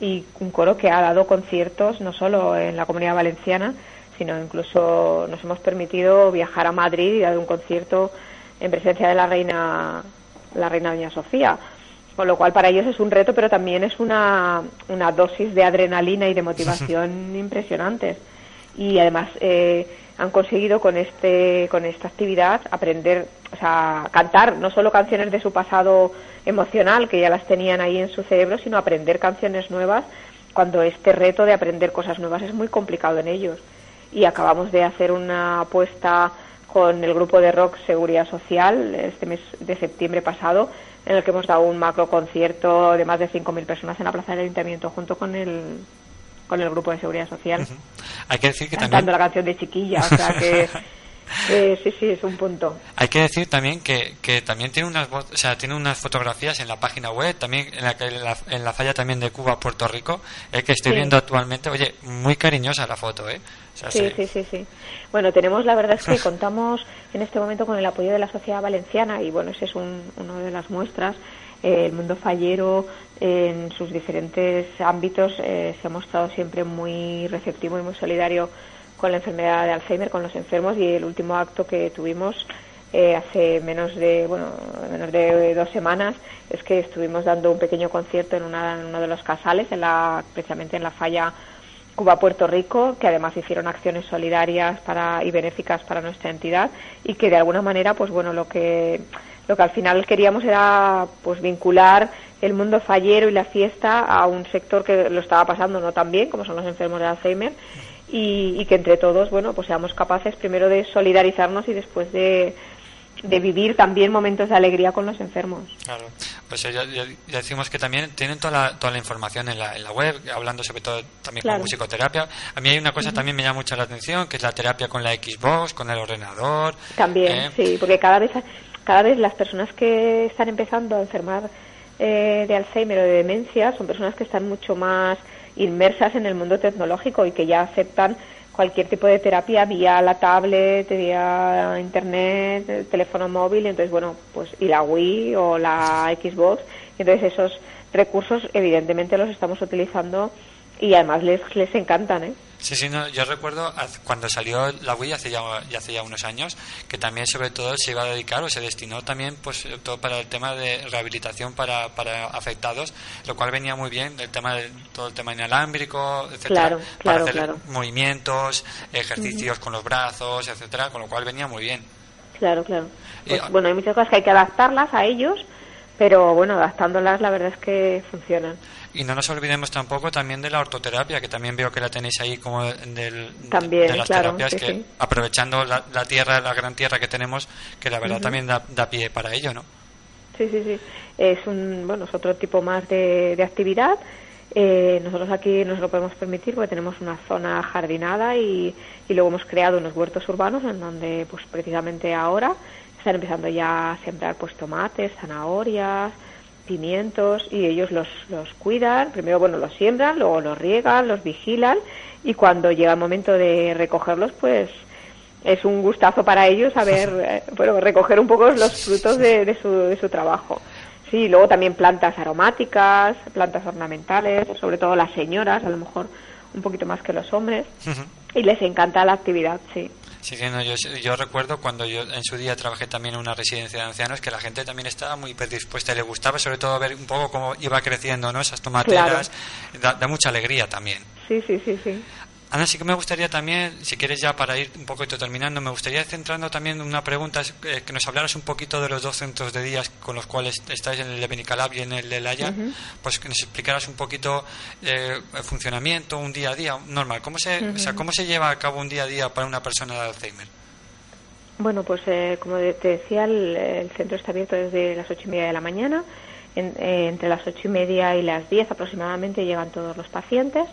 y un coro que ha dado conciertos no solo en la comunidad valenciana, sino incluso nos hemos permitido viajar a Madrid y dar un concierto en presencia de la reina, la reina Doña Sofía. Con lo cual para ellos es un reto, pero también es una, una dosis de adrenalina y de motivación impresionantes. Y además eh, han conseguido con este con esta actividad aprender, o sea, cantar no solo canciones de su pasado emocional que ya las tenían ahí en su cerebro, sino aprender canciones nuevas cuando este reto de aprender cosas nuevas es muy complicado en ellos. Y acabamos de hacer una apuesta con el grupo de rock Seguridad Social este mes de septiembre pasado, en el que hemos dado un macro concierto de más de 5.000 personas en la Plaza del Ayuntamiento junto con el con el grupo de Seguridad Social, Hay que decir que cantando también la canción de Chiquilla, o sea que sí, sí, es un punto. Hay que decir también que, que también tiene unas o sea, tiene unas fotografías en la página web, también en la, en la, en la falla también de Cuba, Puerto Rico, eh, que estoy Sí. viendo actualmente. Oye, muy cariñosa la foto, ¿eh? Sí, sí, sí, sí. Bueno, tenemos, la verdad es que contamos en este momento con el apoyo de la sociedad valenciana y bueno, ese es un, una de las muestras. Eh, el mundo fallero en sus diferentes ámbitos eh, se ha mostrado siempre muy receptivo y muy solidario con la enfermedad de Alzheimer, con los enfermos y el último acto que tuvimos eh, hace menos de bueno menos de dos semanas es que estuvimos dando un pequeño concierto en, una- en uno de los casales en la precisamente en la falla Cuba Puerto Rico que además hicieron acciones solidarias para y benéficas para nuestra entidad y que de alguna manera pues bueno lo que lo que al final queríamos era pues vincular el mundo fallero y la fiesta a un sector que lo estaba pasando no tan bien como son los enfermos de Alzheimer y, y que entre todos bueno pues seamos capaces primero de solidarizarnos y después de, de vivir también momentos de alegría con los enfermos Claro. Pues ya, ya- ya decimos que también tienen toda la, toda la información en la, en la web, hablando sobre todo también Claro. con musicoterapia. A mí hay una cosa también me llama mucho la atención, que es la terapia con la Xbox, con el ordenador. También, ¿eh? sí, porque cada vez, cada vez las personas que están empezando a enfermar eh, de Alzheimer o de demencia son personas que están mucho más inmersas en el mundo tecnológico y que ya aceptan cualquier tipo de terapia vía la tablet, vía internet, el teléfono móvil, entonces bueno, pues y la Wii o la Xbox, entonces esos recursos evidentemente los estamos utilizando y además les les encantan, ¿eh? Sí, sí, no, yo recuerdo cuando salió la Wii hace ya, ya hace ya unos años que también sobre todo se iba a dedicar o se destinó también pues eh, todo para el tema de rehabilitación para, para afectados, lo cual venía muy bien, el tema de todo el tema inalámbrico, etcétera, Claro, para hacer claro. movimientos, ejercicios con los brazos, etcétera, con lo cual venía muy bien. Claro, claro. Pues, Y- bueno, hay muchas cosas que hay que adaptarlas a ellos, pero bueno, adaptándolas la verdad es que funcionan. Y no nos olvidemos tampoco también de la ortoterapia, que también veo que la tenéis ahí como del, También, de las claro, terapias, sí, que sí. aprovechando la, la tierra, la gran tierra que tenemos, que la verdad también da, da pie para ello, ¿no? Sí, sí, sí. Es un, bueno, es otro tipo más de, de actividad. Eh, nosotros aquí nos lo podemos permitir porque tenemos una zona jardinada y, y luego hemos creado unos huertos urbanos en donde, pues precisamente ahora están empezando ya a sembrar pues tomates, zanahorias, y ellos los, los cuidan. Primero, bueno, los siembran, luego los riegan, los vigilan y cuando llega el momento de recogerlos, pues es un gustazo para ellos saber, eh, bueno, recoger un poco los frutos de, de su, de su trabajo. Sí, luego también plantas aromáticas, plantas ornamentales, sobre todo las señoras, a lo mejor un poquito más que los hombres, y les encanta la actividad, sí. Sí, sí, no, yo, yo recuerdo cuando yo en su día trabajé también en una residencia de ancianos que la gente también estaba muy predispuesta y le gustaba sobre todo ver un poco cómo iba creciendo ¿no? esas tomateras. Da, da mucha alegría también. Sí, sí, sí, sí. Ana, sí que me gustaría también, si quieres ya para ir un poquito terminando, me gustaría centrando también en una pregunta, eh, que nos hablaras un poquito de los dos centros de días con los cuales estáis en el de Benicalab y en el de Laya, pues que nos explicaras un poquito eh, el funcionamiento, un día a día normal, ¿Cómo se, o sea, ¿cómo se lleva a cabo un día a día para una persona de Alzheimer? Bueno, pues eh, como te decía, el, el centro está abierto desde las ocho y media de la mañana. En- eh, entre las ocho y media y las diez aproximadamente llegan todos los pacientes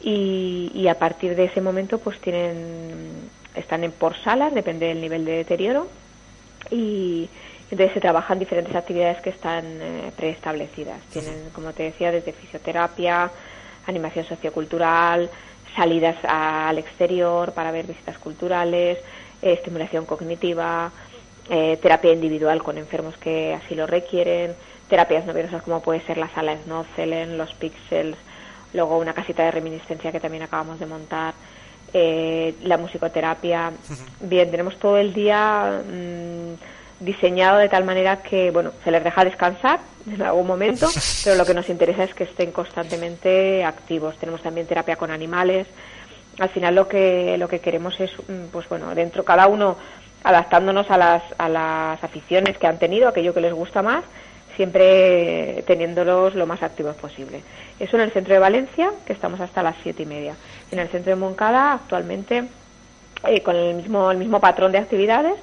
y, y a partir de ese momento pues tienen están en por salas, depende del nivel de deterioro y entonces se trabajan diferentes actividades que están eh, preestablecidas. Tienen, como te decía, desde fisioterapia, animación sociocultural, salidas a- al exterior para ver visitas culturales, eh, estimulación cognitiva, eh, terapia individual con enfermos que así lo requieren, terapias novedosas como puede ser la sala Snowcellen, los pixels, luego una casita de reminiscencia que también acabamos de montar, eh, la musicoterapia. Bien, tenemos todo el día mm, diseñado de tal manera que, bueno, se les deja descansar en algún momento, pero lo que nos interesa es que estén constantemente activos. Tenemos también terapia con animales. Al final lo que lo que queremos es, mm, pues bueno, dentro cada uno adaptándonos a las a las aficiones que han tenido, aquello que les gusta más, siempre teniéndolos lo más activos posible. Eso en el centro de Valencia, que estamos hasta las siete y media. En el centro de Moncada, actualmente, eh, con el mismo, el mismo patrón de actividades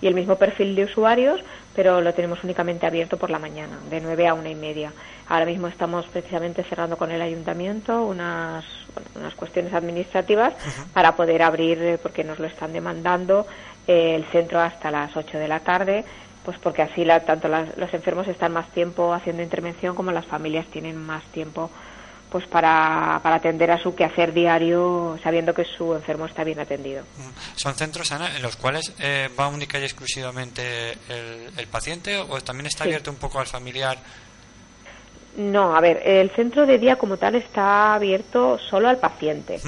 y el mismo perfil de usuarios, pero lo tenemos únicamente abierto por la mañana, de 9 a una y media. Ahora mismo estamos precisamente cerrando con el ayuntamiento unas, bueno, unas cuestiones administrativas para poder abrir, eh, porque nos lo están demandando, eh, el centro hasta las 8 de la tarde, pues porque así la- tanto las- los enfermos están más tiempo haciendo intervención como las familias tienen más tiempo pues para, para atender a su quehacer diario sabiendo que su enfermo está bien atendido. Mm. ¿Son centros, Ana, en los cuales eh, va única y exclusivamente el, el paciente o también está Sí. abierto un poco al familiar? No, a ver, el centro de día como tal está abierto solo al paciente.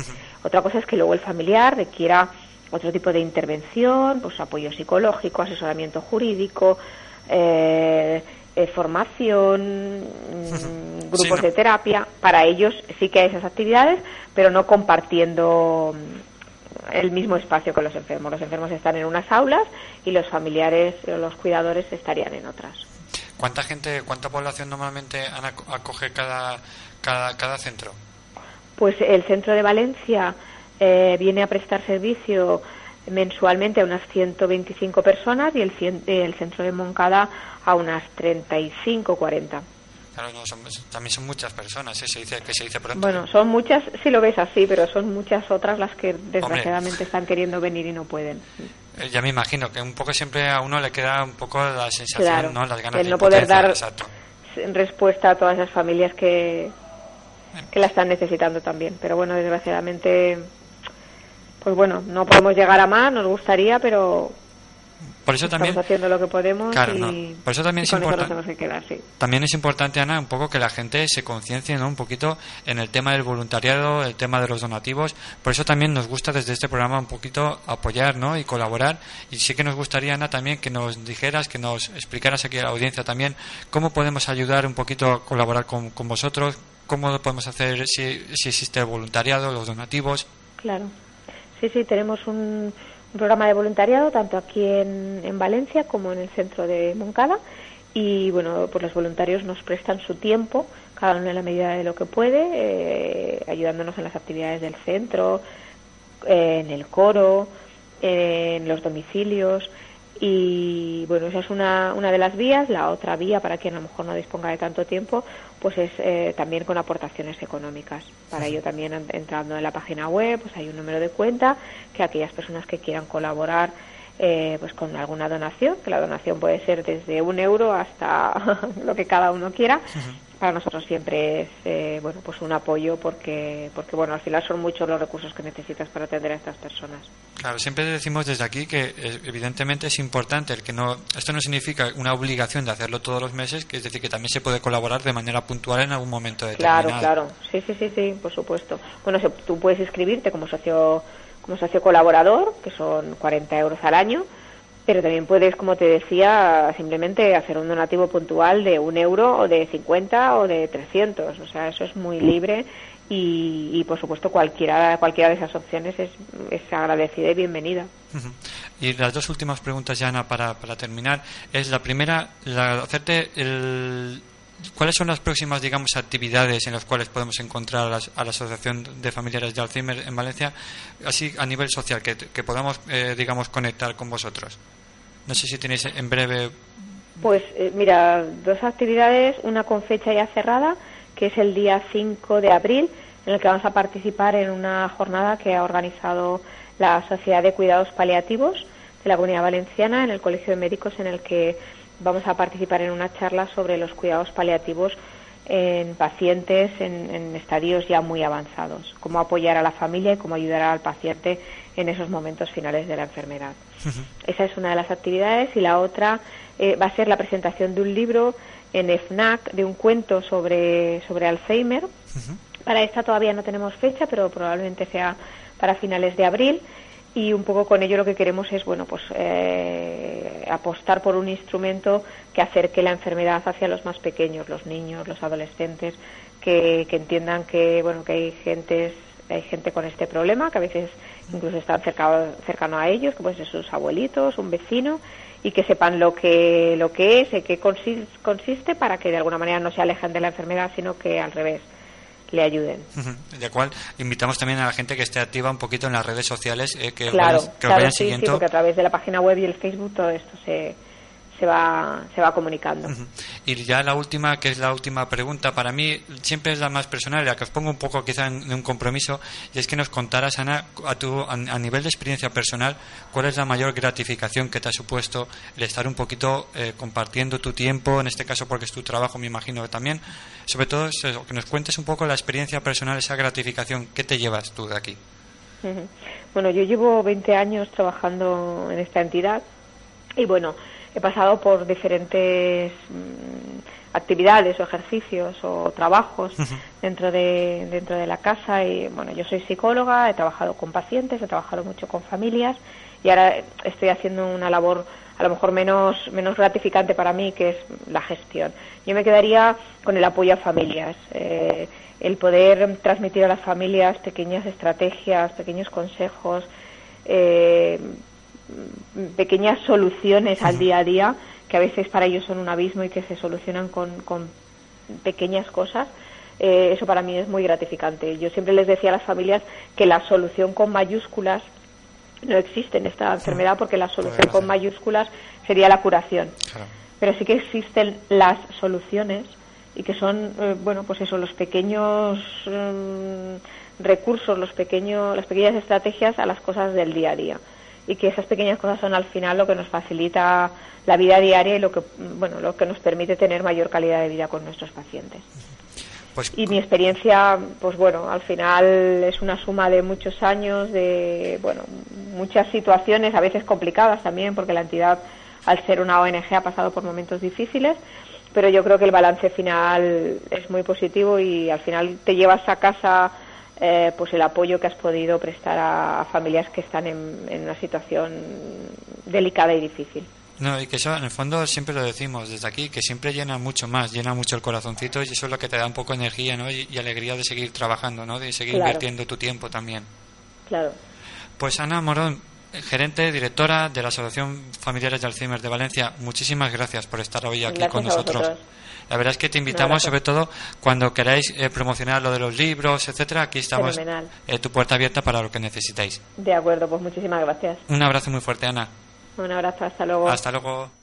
Otra cosa es que luego el familiar requiera otro tipo de intervención, pues apoyo psicológico, asesoramiento jurídico, eh, eh, formación, mm, grupos Sí, no. de terapia. Para ellos sí que hay esas actividades, pero no compartiendo mm, el mismo espacio con los enfermos. Los enfermos están en unas aulas y los familiares o los cuidadores estarían en otras. ¿Cuánta gente, cuánta población normalmente acoge cada, cada, cada centro? Pues el centro de Valencia eh, viene a prestar servicio mensualmente a unas 125 personas y el, cien- el centro de Moncada a unas 35 40. Claro, no, son- también son muchas personas, ¿eh? se dice, que se dice pronto. Bueno, son muchas, si lo ves así, pero son muchas otras las que desgraciadamente están queriendo venir y no pueden. Eh, ya me imagino que un poco siempre a uno le queda un poco la sensación, Claro, ¿no? Las ganas el de no poder impotencia, dar exacto. respuesta a todas esas familias que, que la están necesitando también. Pero bueno, desgraciadamente, pues bueno, no podemos llegar a más, nos gustaría, pero Por eso Estamos haciendo lo que podemos Claro, y, no. Por eso también es con eso nos importa- tenemos que quedar, sí. también es importante, Ana, un poco que la gente se conciencie ¿no? un poquito en el tema del voluntariado, el tema de los donativos. Por eso también nos gusta desde este programa un poquito apoyar ¿no? y colaborar. Y sí que nos gustaría, Ana, también que nos dijeras, que nos explicaras aquí a la audiencia también cómo podemos ayudar un poquito a colaborar con, con vosotros, cómo lo podemos hacer si, si existe el voluntariado, los donativos. Claro. Sí, sí, tenemos un, programa de voluntariado tanto aquí en, en Valencia como en el centro de Moncada. Y bueno, pues los voluntarios nos prestan su tiempo, cada uno en la medida de lo que puede, eh, ayudándonos en las actividades del centro, en el coro, en los domicilios y bueno, esa es una, una de las vías. La otra vía, para quien a lo mejor no disponga de tanto tiempo, pues es eh, también con aportaciones económicas. Para ello también en- entrando en la página web, pues hay un número de cuenta que aquellas personas que quieran colaborar eh, pues con alguna donación, que la donación puede ser desde un euro hasta lo que cada uno quiera. Para nosotros siempre es eh, bueno pues un apoyo porque porque bueno al final son muchos los recursos que necesitas para atender a estas personas. Claro, siempre decimos desde aquí que eh, evidentemente es importante el que no esto no significa una obligación de hacerlo todos los meses, que es decir que también se puede colaborar de manera puntual en algún momento determinado. Claro, claro. Sí, sí, sí, sí, por supuesto. Bueno, tú puedes inscribirte como socio como socio colaborador, que son 40 euros al año, pero también puedes, como te decía, simplemente hacer un donativo puntual de un euro o de 50 o de 300. O sea, eso es muy libre y, y por supuesto, cualquiera, cualquiera de esas opciones es, es agradecida y bienvenida. Y las dos últimas preguntas, Yana, para, para terminar, es la primera, la, hacerte el, ¿Cuáles son las próximas, digamos, actividades en las cuales podemos encontrar a, la Asociación de Familiares de Alzheimer en Valencia, así a nivel social, que, que podamos, eh, digamos, conectar con vosotros? No sé si tenéis en breve. Pues eh, mira, dos actividades, una con fecha ya cerrada, que es el día 5 de abril, en el que vamos a participar en una jornada que ha organizado la Sociedad de Cuidados Paliativos de la Comunidad Valenciana en el Colegio de Médicos, en el que vamos a participar en una charla sobre los cuidados paliativos en pacientes en, en estadios ya muy avanzados, cómo apoyar a la familia y cómo ayudar al paciente en esos momentos finales de la enfermedad. Esa es una de las actividades y la otra eh, va a ser la presentación de un libro en FNAC de un cuento sobre, sobre Alzheimer. Para esta todavía no tenemos fecha, pero probablemente sea para finales de abril. Y un poco con ello lo que queremos es, bueno, pues eh, apostar por un instrumento que acerque la enfermedad hacia los más pequeños, los niños, los adolescentes, que, que entiendan que, bueno, que hay gentes hay gente con este problema que a veces incluso están cerca, cercano a ellos, que pueden ser sus abuelitos, un vecino, y que sepan lo que, lo que es, en qué consi- consiste, para que de alguna manera no se alejen de la enfermedad, sino que al revés le ayuden. De cual invitamos también a la gente que esté activa un poquito en las redes sociales, eh, que, claro, vayan- que os claro, vayan sí, sí, siguiendo. porque a través de la página web y el Facebook todo esto se, se, va, se va comunicando. Y ya la última, que es la última pregunta, para mí siempre es la más personal, la que os pongo un poco quizá en, en un compromiso, y es que nos contaras, Ana, a, tu, a, a nivel de experiencia personal, cuál es la mayor gratificación que te ha supuesto el estar un poquito eh, compartiendo tu tiempo, en este caso porque es tu trabajo, me imagino que también, sobre todo es eso, que nos cuentes un poco la experiencia personal, esa gratificación, ¿qué te llevas tú de aquí? Bueno, yo llevo 20 años trabajando en esta entidad y bueno, he pasado por diferentes mm, actividades o ejercicios o trabajos dentro de dentro de la casa y bueno, yo soy psicóloga, he trabajado con pacientes, he trabajado mucho con familias y ahora estoy haciendo una labor a lo mejor menos menos gratificante para mí que es la gestión. Yo me quedaría con el apoyo a familias. eh, el poder transmitir a las familias pequeñas estrategias, pequeños consejos, eh, pequeñas soluciones al día a día que a veces para ellos son un abismo y que se solucionan con, con pequeñas cosas. eh, eso para mí es muy gratificante. Yo siempre les decía a las familias que la solución con mayúsculas no existe en esta enfermedad porque la solución con mayúsculas sería la curación. Pero sí que existen las soluciones y que son eh, bueno pues eso los pequeños mm, recursos los pequeños las pequeñas estrategias a las cosas del día a día y que esas pequeñas cosas son al final lo que nos facilita la vida diaria y lo que mm, bueno lo que nos permite tener mayor calidad de vida con nuestros pacientes. Pues y mi experiencia, pues bueno, al final es una suma de muchos años, de, bueno, muchas situaciones, a veces complicadas también, porque la entidad, al ser una ONG, ha pasado por momentos difíciles, pero yo creo que el balance final es muy positivo y al final te llevas a casa eh, pues el apoyo que has podido prestar a, a familias que están en, en una situación delicada y difícil. No, y que eso en el fondo siempre lo decimos desde aquí, que siempre llena mucho más, llena mucho el corazoncito y eso es lo que te da un poco de energía ¿no? y, y alegría de seguir trabajando, ¿no? de seguir Claro. invirtiendo tu tiempo también. Claro. Pues Ana Morón, gerente, directora de la Asociación Familiares de Alzheimer de Valencia, muchísimas gracias por estar hoy aquí Gracias con nosotros. La verdad es que te invitamos, sobre todo cuando queráis eh, promocionar lo de los libros, etcétera. Aquí estamos, eh, tu puerta abierta para lo que necesitéis. De acuerdo, pues muchísimas gracias. Un abrazo muy fuerte, Ana. Un abrazo, hasta luego. Hasta luego.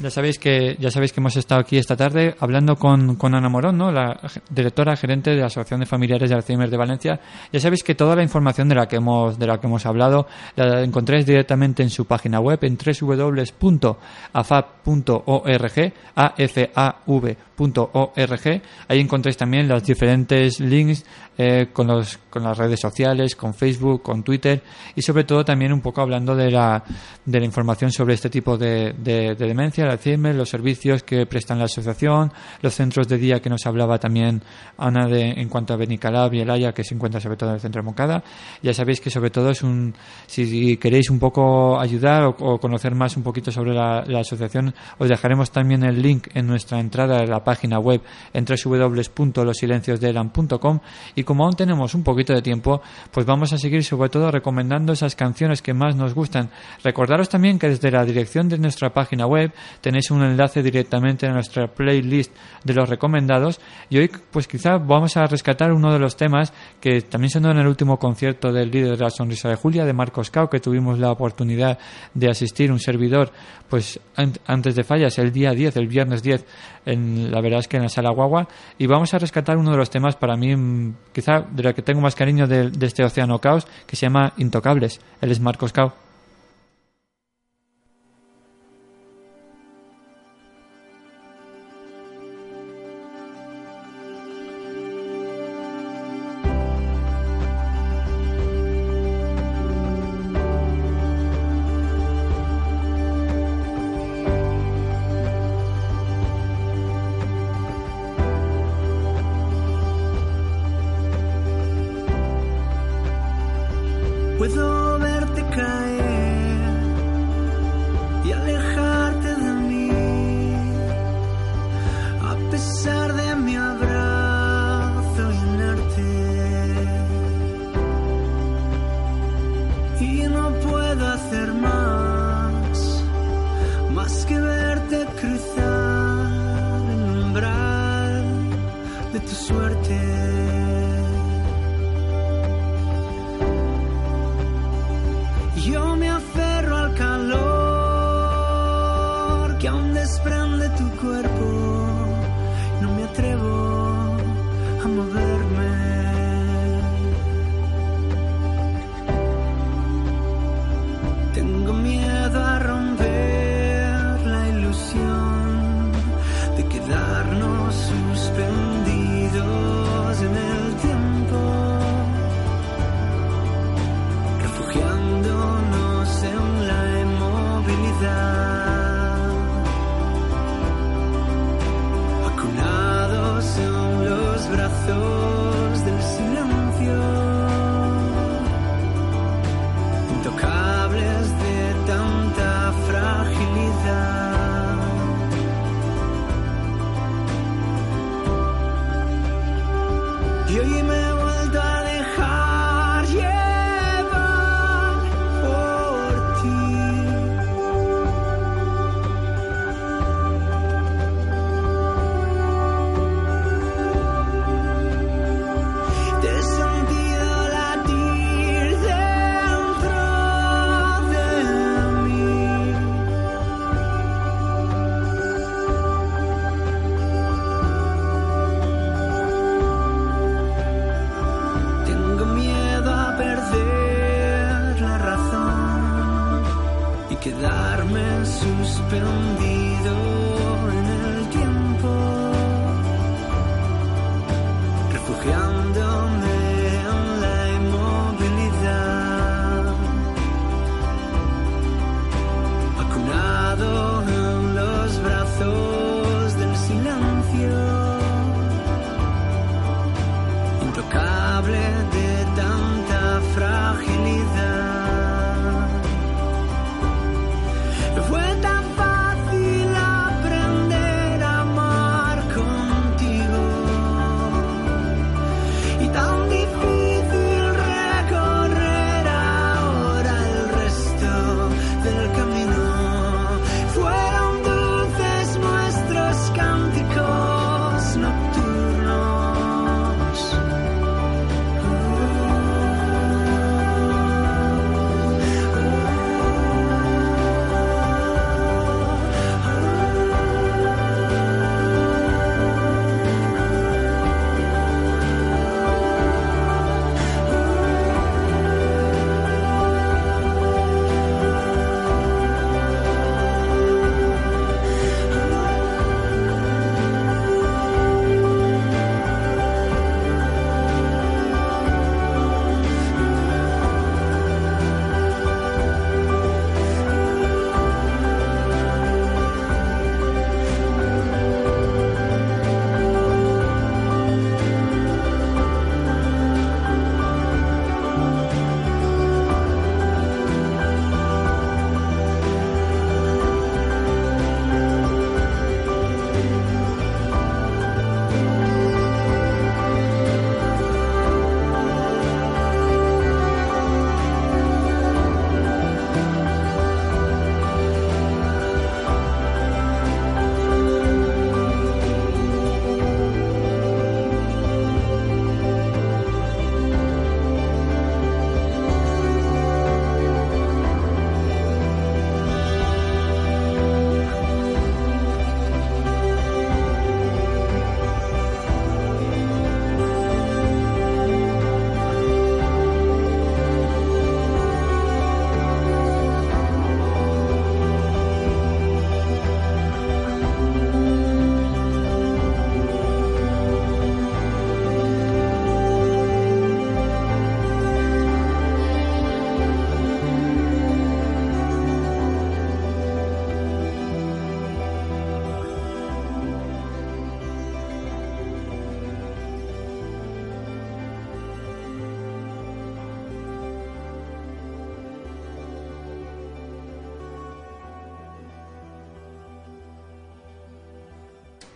Ya sabéis que ya sabéis que hemos estado aquí esta tarde hablando con, con Ana Morón, ¿no? la directora gerente de la Asociación de Familiares de Alzheimer de Valencia. Ya sabéis que toda la información de la que hemos de la que hemos hablado la encontráis directamente en su página web en www.afab.org, afav.org. Ahí encontráis también los diferentes links eh, con los con las redes sociales, con Facebook, con Twitter y sobre todo también un poco hablando de la de la información sobre este tipo de, de demencia, los servicios que prestan la asociación, los centros de día que nos hablaba también Ana de, en cuanto a Benicalab y el Haya, que se encuentra sobre todo en el centro de Moncada. Ya sabéis que sobre todo es un, si queréis un poco ayudar o, o conocer más un poquito sobre la, la asociación, os dejaremos también el link en nuestra entrada a la página web en www.losilenciosdeelan.com y como aún tenemos un poquito de tiempo, pues vamos a seguir sobre todo recomendando esas canciones que más nos gustan. Recordaros también que desde la dirección de nuestra página web tenéis un enlace directamente a nuestra playlist de los recomendados. Y hoy pues quizá vamos a rescatar uno de los temas que también sonó en el último concierto del líder de la sonrisa de Julia de Marcos Cao que tuvimos la oportunidad de asistir un servidor pues an- antes de fallas el día 10 el viernes 10 en la verdad es que en la sala guagua. Y vamos a rescatar uno de los temas para mí mm, quizá de la que tengo más cariño de, de este océano caos que se llama Intocables. Él es Marcos Cao Puedo verte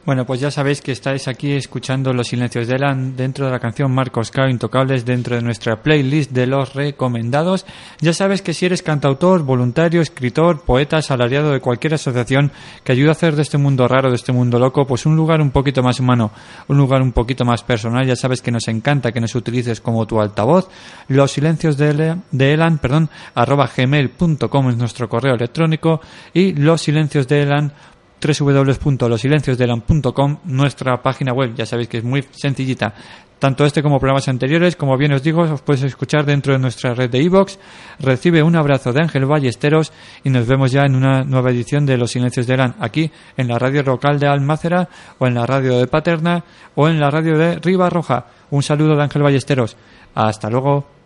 Bueno, pues ya sabéis que estáis aquí escuchando Los Silencios de Elan dentro de la canción Marcos Cao Intocables dentro de nuestra playlist de los recomendados. Ya sabes que si eres cantautor, voluntario, escritor, poeta, asalariado de cualquier asociación que ayude a hacer de este mundo raro, de este mundo loco, pues un lugar un poquito más humano, un lugar un poquito más personal, ya sabes que nos encanta que nos utilices como tu altavoz. Los Silencios de Elan, perdón, arroba gmail.com es nuestro correo electrónico y los Silencios de Elan www.losilenciosdelan.com, nuestra página web. Ya sabéis que es muy sencillita. Tanto este como programas anteriores, como bien os digo, os puedes escuchar dentro de nuestra red de iVoox. Recibe un abrazo de Ángel Ballesteros y nos vemos ya en una nueva edición de Los Silencios de Elan, aquí en la radio local de Almácera, o en la radio de Paterna, o en la radio de Riva Roja. Un saludo de Ángel Ballesteros. Hasta luego.